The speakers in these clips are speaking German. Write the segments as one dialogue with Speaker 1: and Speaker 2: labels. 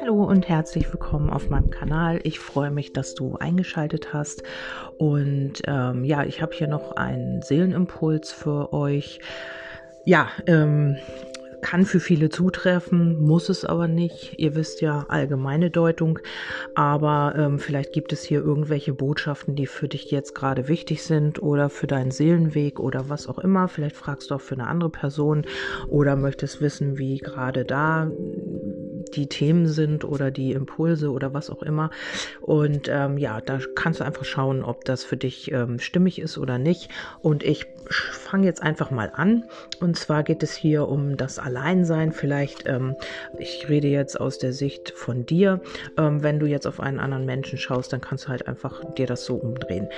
Speaker 1: Hallo und herzlich willkommen auf meinem Kanal. Ich freue mich, dass du eingeschaltet hast. Und ähm, ja, ich habe hier noch einen Seelenimpuls für euch. Ja, ähm, kann für viele zutreffen, muss es aber nicht. Ihr wisst ja allgemeine Deutung, aber ähm, vielleicht gibt es hier irgendwelche Botschaften, die für dich jetzt gerade wichtig sind oder für deinen Seelenweg oder was auch immer. Vielleicht fragst du auch für eine andere Person oder möchtest wissen, wie gerade da die Themen sind oder die Impulse oder was auch immer. Und ähm, ja, da kannst du einfach schauen, ob das für dich ähm, stimmig ist oder nicht. Und ich fange jetzt einfach mal an. Und zwar geht es hier um das Alleinsein. Vielleicht, ähm, ich rede jetzt aus der Sicht von dir. Ähm, wenn du jetzt auf einen anderen Menschen schaust, dann kannst du halt einfach dir das so umdrehen.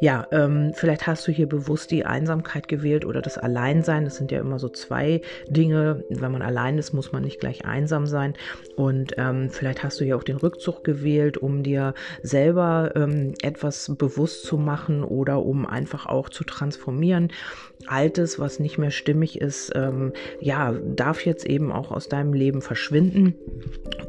Speaker 1: Ja, ähm, vielleicht hast du hier bewusst die Einsamkeit gewählt oder das Alleinsein. Das sind ja immer so zwei Dinge. Wenn man allein ist, muss man nicht gleich einsam sein. Und ähm, vielleicht hast du ja auch den Rückzug gewählt, um dir selber ähm, etwas bewusst zu machen oder um einfach auch zu transformieren. Altes, was nicht mehr stimmig ist, ähm, ja, darf jetzt eben auch aus deinem Leben verschwinden.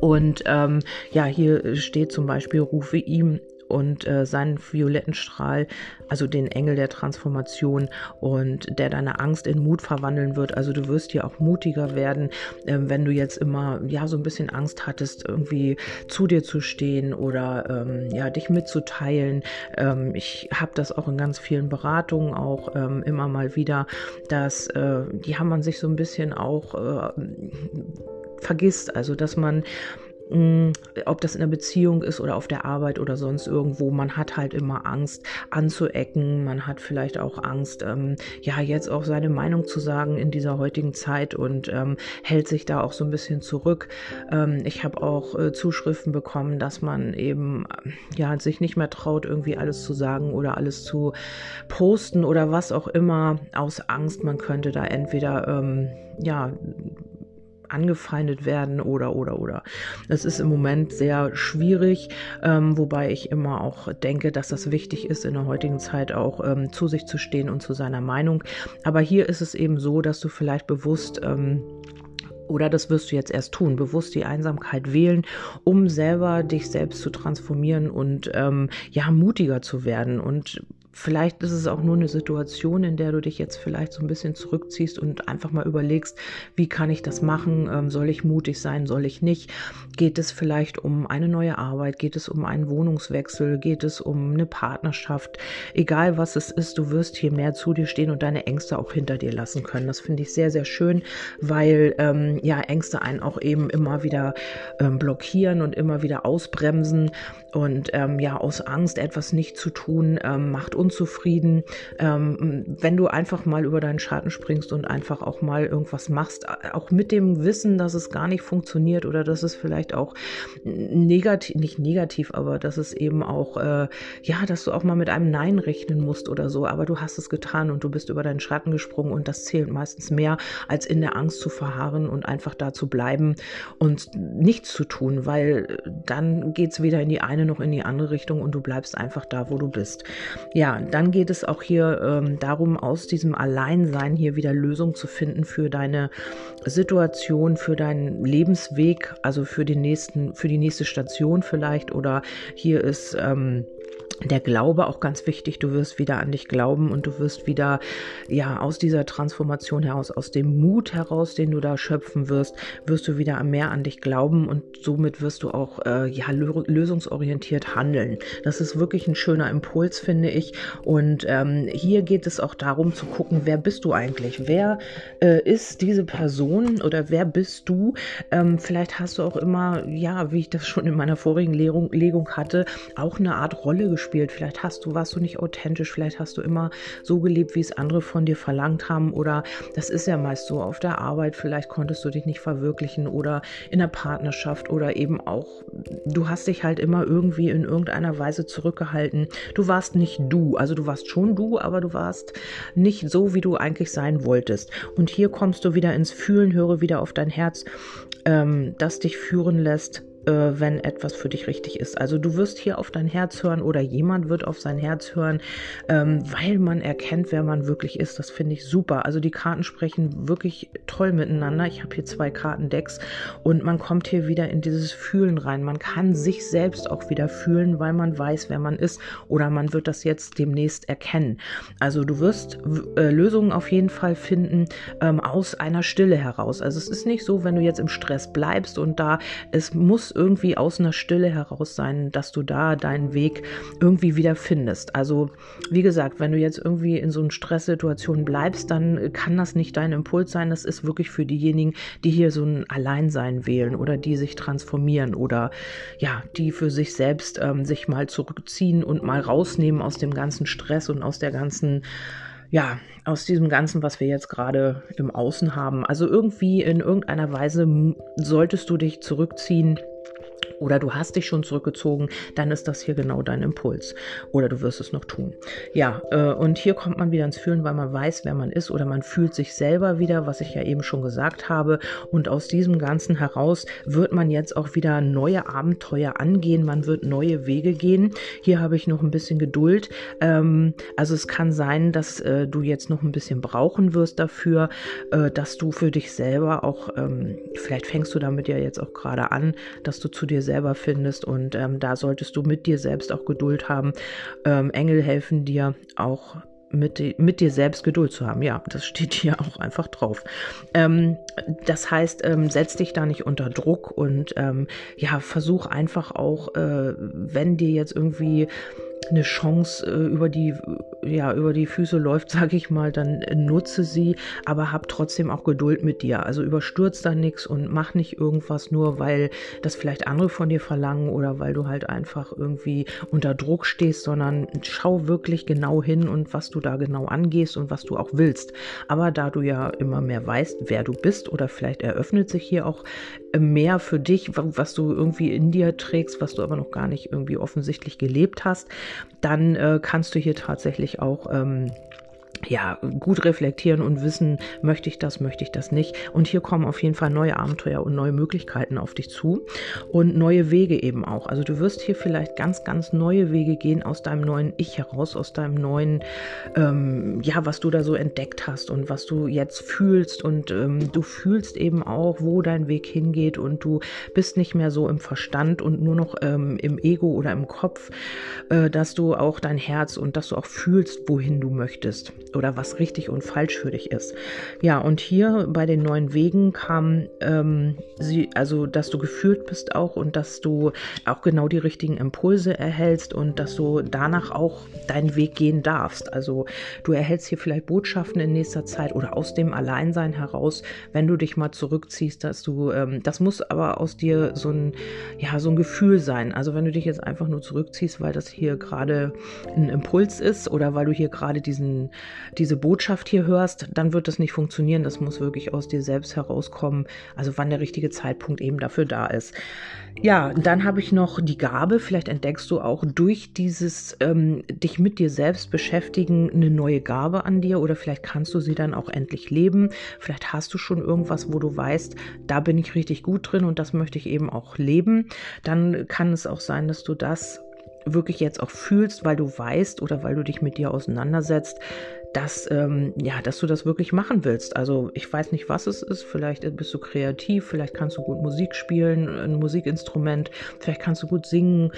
Speaker 1: Und ähm, ja, hier steht zum Beispiel, rufe ihm und äh, seinen violetten Strahl, also den Engel der Transformation und der deine Angst in Mut verwandeln wird. Also du wirst hier auch mutiger werden, äh, wenn du jetzt immer ja so ein bisschen Angst hattest, irgendwie zu dir zu stehen oder ähm, ja dich mitzuteilen. Ähm, ich habe das auch in ganz vielen Beratungen auch ähm, immer mal wieder, dass äh, die haben man sich so ein bisschen auch äh, vergisst, also dass man ob das in der Beziehung ist oder auf der Arbeit oder sonst irgendwo, man hat halt immer Angst anzuecken, man hat vielleicht auch Angst, ähm, ja, jetzt auch seine Meinung zu sagen in dieser heutigen Zeit und ähm, hält sich da auch so ein bisschen zurück. Ähm, ich habe auch äh, Zuschriften bekommen, dass man eben, ja, sich nicht mehr traut, irgendwie alles zu sagen oder alles zu posten oder was auch immer aus Angst, man könnte da entweder, ähm, ja, angefeindet werden oder oder oder. Das ist im Moment sehr schwierig, ähm, wobei ich immer auch denke, dass das wichtig ist, in der heutigen Zeit auch ähm, zu sich zu stehen und zu seiner Meinung. Aber hier ist es eben so, dass du vielleicht bewusst ähm, oder das wirst du jetzt erst tun, bewusst die Einsamkeit wählen, um selber dich selbst zu transformieren und ähm, ja mutiger zu werden und Vielleicht ist es auch nur eine Situation, in der du dich jetzt vielleicht so ein bisschen zurückziehst und einfach mal überlegst, wie kann ich das machen? Ähm, soll ich mutig sein? Soll ich nicht? Geht es vielleicht um eine neue Arbeit? Geht es um einen Wohnungswechsel? Geht es um eine Partnerschaft? Egal was es ist, du wirst hier mehr zu dir stehen und deine Ängste auch hinter dir lassen können. Das finde ich sehr, sehr schön, weil ähm, ja Ängste einen auch eben immer wieder ähm, blockieren und immer wieder ausbremsen. Und ähm, ja, aus Angst etwas nicht zu tun, ähm, macht unzufrieden. Ähm, wenn du einfach mal über deinen Schatten springst und einfach auch mal irgendwas machst, auch mit dem Wissen, dass es gar nicht funktioniert oder dass es vielleicht auch negativ, nicht negativ, aber dass es eben auch, äh, ja, dass du auch mal mit einem Nein rechnen musst oder so, aber du hast es getan und du bist über deinen Schatten gesprungen und das zählt meistens mehr, als in der Angst zu verharren und einfach da zu bleiben und nichts zu tun, weil dann geht es weder in die eine noch in die andere Richtung und du bleibst einfach da, wo du bist. Ja, dann geht es auch hier ähm, darum, aus diesem Alleinsein hier wieder Lösungen zu finden für deine Situation, für deinen Lebensweg, also für den nächsten, für die nächste Station vielleicht. Oder hier ist ähm, der Glaube auch ganz wichtig. Du wirst wieder an dich glauben und du wirst wieder, ja, aus dieser Transformation heraus, aus dem Mut heraus, den du da schöpfen wirst, wirst du wieder mehr an dich glauben und somit wirst du auch, äh, ja, lösungsorientiert handeln. Das ist wirklich ein schöner Impuls, finde ich. Und ähm, hier geht es auch darum zu gucken, wer bist du eigentlich? Wer äh, ist diese Person oder wer bist du? Ähm, vielleicht hast du auch immer, ja, wie ich das schon in meiner vorigen Legung, Legung hatte, auch eine Art Rolle gespielt gespielt. Vielleicht hast du, warst du nicht authentisch, vielleicht hast du immer so gelebt, wie es andere von dir verlangt haben. Oder das ist ja meist so auf der Arbeit, vielleicht konntest du dich nicht verwirklichen oder in der Partnerschaft oder eben auch, du hast dich halt immer irgendwie in irgendeiner Weise zurückgehalten. Du warst nicht du, also du warst schon du, aber du warst nicht so, wie du eigentlich sein wolltest. Und hier kommst du wieder ins Fühlen, höre wieder auf dein Herz, ähm, das dich führen lässt äh, wenn etwas für dich richtig ist. Also du wirst hier auf dein Herz hören oder jemand wird auf sein Herz hören, ähm, weil man erkennt, wer man wirklich ist. Das finde ich super. Also die Karten sprechen wirklich toll miteinander. Ich habe hier zwei Kartendecks und man kommt hier wieder in dieses Fühlen rein. Man kann sich selbst auch wieder fühlen, weil man weiß, wer man ist oder man wird das jetzt demnächst erkennen. Also du wirst äh, Lösungen auf jeden Fall finden ähm, aus einer Stille heraus. Also es ist nicht so, wenn du jetzt im Stress bleibst und da es muss irgendwie aus einer Stille heraus sein, dass du da deinen Weg irgendwie wieder findest. Also wie gesagt, wenn du jetzt irgendwie in so einer Stresssituation bleibst, dann kann das nicht dein Impuls sein. Das ist wirklich für diejenigen, die hier so ein Alleinsein wählen oder die sich transformieren oder ja, die für sich selbst ähm, sich mal zurückziehen und mal rausnehmen aus dem ganzen Stress und aus der ganzen ja, aus diesem Ganzen, was wir jetzt gerade im Außen haben. Also irgendwie in irgendeiner Weise solltest du dich zurückziehen oder du hast dich schon zurückgezogen, dann ist das hier genau dein Impuls. Oder du wirst es noch tun. Ja, äh, und hier kommt man wieder ins Fühlen, weil man weiß, wer man ist oder man fühlt sich selber wieder, was ich ja eben schon gesagt habe. Und aus diesem Ganzen heraus wird man jetzt auch wieder neue Abenteuer angehen. Man wird neue Wege gehen. Hier habe ich noch ein bisschen Geduld. Ähm, also es kann sein, dass äh, du jetzt noch ein bisschen brauchen wirst dafür, äh, dass du für dich selber auch, ähm, vielleicht fängst du damit ja jetzt auch gerade an, dass du zu dir selber findest. Und ähm, da solltest du mit dir selbst auch Geduld haben. Ähm, Engel helfen dir auch mit, mit dir selbst Geduld zu haben. Ja, das steht hier auch einfach drauf. Ähm, das heißt, ähm, setz dich da nicht unter Druck und ähm, ja, versuch einfach auch, äh, wenn dir jetzt irgendwie eine Chance äh, über die ja über die Füße läuft, sage ich mal, dann nutze sie, aber hab trotzdem auch Geduld mit dir. Also überstürz da nichts und mach nicht irgendwas nur, weil das vielleicht andere von dir verlangen oder weil du halt einfach irgendwie unter Druck stehst, sondern schau wirklich genau hin und was du da genau angehst und was du auch willst. Aber da du ja immer mehr weißt, wer du bist oder vielleicht eröffnet sich hier auch mehr für dich, was du irgendwie in dir trägst, was du aber noch gar nicht irgendwie offensichtlich gelebt hast, dann äh, kannst du hier tatsächlich auch ähm, ja, gut reflektieren und wissen, möchte ich das, möchte ich das nicht. Und hier kommen auf jeden Fall neue Abenteuer und neue Möglichkeiten auf dich zu und neue Wege eben auch. Also du wirst hier vielleicht ganz, ganz neue Wege gehen aus deinem neuen Ich heraus, aus deinem neuen, ähm, ja, was du da so entdeckt hast und was du jetzt fühlst. Und ähm, du fühlst eben auch, wo dein Weg hingeht und du bist nicht mehr so im Verstand und nur noch ähm, im Ego oder im Kopf, äh, dass du auch dein Herz und dass du auch fühlst, wohin du möchtest oder was richtig und falsch für dich ist. Ja, und hier bei den neuen Wegen kam ähm, sie, also dass du geführt bist auch und dass du auch genau die richtigen Impulse erhältst und dass du danach auch deinen Weg gehen darfst. Also du erhältst hier vielleicht Botschaften in nächster Zeit oder aus dem Alleinsein heraus, wenn du dich mal zurückziehst, dass du, ähm, das muss aber aus dir so ein, ja, so ein Gefühl sein. Also wenn du dich jetzt einfach nur zurückziehst, weil das hier gerade ein Impuls ist oder weil du hier gerade diesen diese Botschaft hier hörst, dann wird das nicht funktionieren. Das muss wirklich aus dir selbst herauskommen. Also wann der richtige Zeitpunkt eben dafür da ist. Ja, dann habe ich noch die Gabe, vielleicht entdeckst du auch durch dieses ähm, dich mit dir selbst beschäftigen eine neue Gabe an dir oder vielleicht kannst du sie dann auch endlich leben. Vielleicht hast du schon irgendwas, wo du weißt, da bin ich richtig gut drin und das möchte ich eben auch leben. Dann kann es auch sein, dass du das wirklich jetzt auch fühlst, weil du weißt oder weil du dich mit dir auseinandersetzt, dass, ähm, ja, dass du das wirklich machen willst. Also ich weiß nicht, was es ist. Vielleicht bist du kreativ, vielleicht kannst du gut Musik spielen, ein Musikinstrument, vielleicht kannst du gut singen,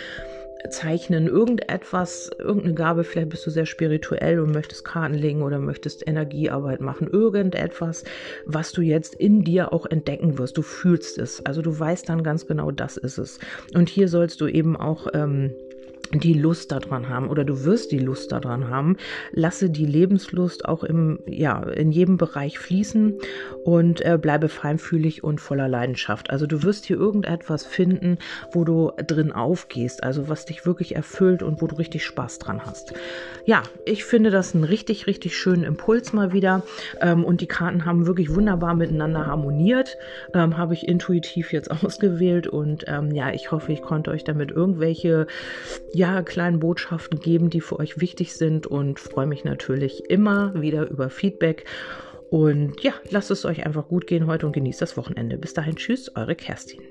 Speaker 1: zeichnen, irgendetwas, irgendeine Gabe, vielleicht bist du sehr spirituell und möchtest Karten legen oder möchtest Energiearbeit machen, irgendetwas, was du jetzt in dir auch entdecken wirst. Du fühlst es. Also du weißt dann ganz genau, das ist es. Und hier sollst du eben auch ähm, die Lust daran haben oder du wirst die Lust daran haben. Lasse die Lebenslust auch im, ja, in jedem Bereich fließen und äh, bleibe feinfühlig und voller Leidenschaft. Also du wirst hier irgendetwas finden, wo du drin aufgehst, also was dich wirklich erfüllt und wo du richtig Spaß dran hast. Ja, ich finde das einen richtig, richtig schönen Impuls mal wieder ähm, und die Karten haben wirklich wunderbar miteinander harmoniert. Ähm, Habe ich intuitiv jetzt ausgewählt und ähm, ja, ich hoffe, ich konnte euch damit irgendwelche ja, kleinen Botschaften geben, die für euch wichtig sind und freue mich natürlich immer wieder über Feedback. Und ja, lasst es euch einfach gut gehen heute und genießt das Wochenende. Bis dahin, tschüss, eure Kerstin.